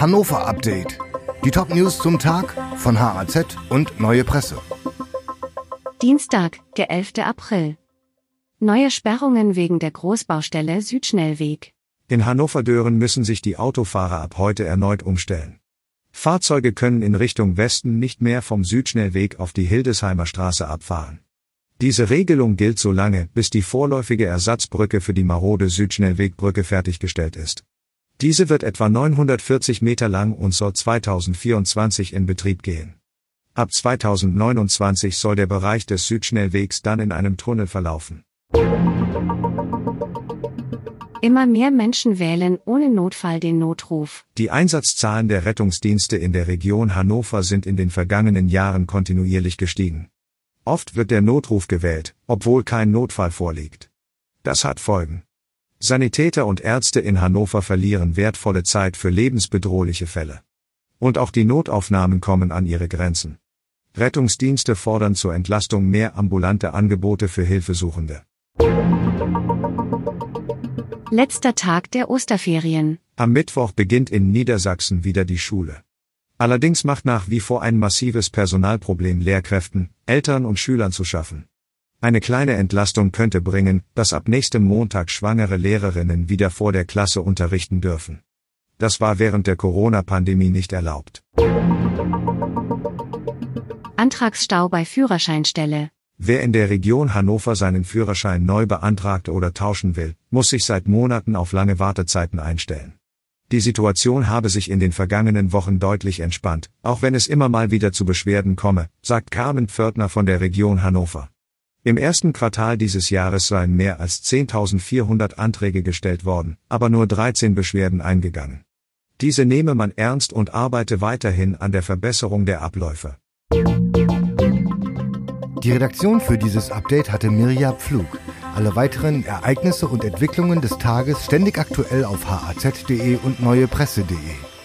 Hannover Update. Die Top-News zum Tag von HAZ und Neue Presse. Dienstag, der 11. April. Neue Sperrungen wegen der Großbaustelle Südschnellweg. In Hannover-Dören müssen sich die Autofahrer ab heute erneut umstellen. Fahrzeuge können in Richtung Westen nicht mehr vom Südschnellweg auf die Hildesheimer Straße abfahren. Diese Regelung gilt so lange, bis die vorläufige Ersatzbrücke für die marode Südschnellwegbrücke fertiggestellt ist. Diese wird etwa 940 Meter lang und soll 2024 in Betrieb gehen. Ab 2029 soll der Bereich des Südschnellwegs dann in einem Tunnel verlaufen. Immer mehr Menschen wählen ohne Notfall den Notruf. Die Einsatzzahlen der Rettungsdienste in der Region Hannover sind in den vergangenen Jahren kontinuierlich gestiegen. Oft wird der Notruf gewählt, obwohl kein Notfall vorliegt. Das hat Folgen. Sanitäter und Ärzte in Hannover verlieren wertvolle Zeit für lebensbedrohliche Fälle. Und auch die Notaufnahmen kommen an ihre Grenzen. Rettungsdienste fordern zur Entlastung mehr ambulante Angebote für Hilfesuchende. Letzter Tag der Osterferien. Am Mittwoch beginnt in Niedersachsen wieder die Schule. Allerdings macht nach wie vor ein massives Personalproblem Lehrkräften, Eltern und Schülern zu schaffen. Eine kleine Entlastung könnte bringen, dass ab nächstem Montag schwangere Lehrerinnen wieder vor der Klasse unterrichten dürfen. Das war während der Corona-Pandemie nicht erlaubt. Antragsstau bei Führerscheinstelle. Wer in der Region Hannover seinen Führerschein neu beantragt oder tauschen will, muss sich seit Monaten auf lange Wartezeiten einstellen. Die Situation habe sich in den vergangenen Wochen deutlich entspannt, auch wenn es immer mal wieder zu Beschwerden komme, sagt Carmen Pförtner von der Region Hannover. Im ersten Quartal dieses Jahres seien mehr als 10.400 Anträge gestellt worden, aber nur 13 Beschwerden eingegangen. Diese nehme man ernst und arbeite weiterhin an der Verbesserung der Abläufe. Die Redaktion für dieses Update hatte Mirja Pflug. Alle weiteren Ereignisse und Entwicklungen des Tages ständig aktuell auf haz.de und neuepresse.de.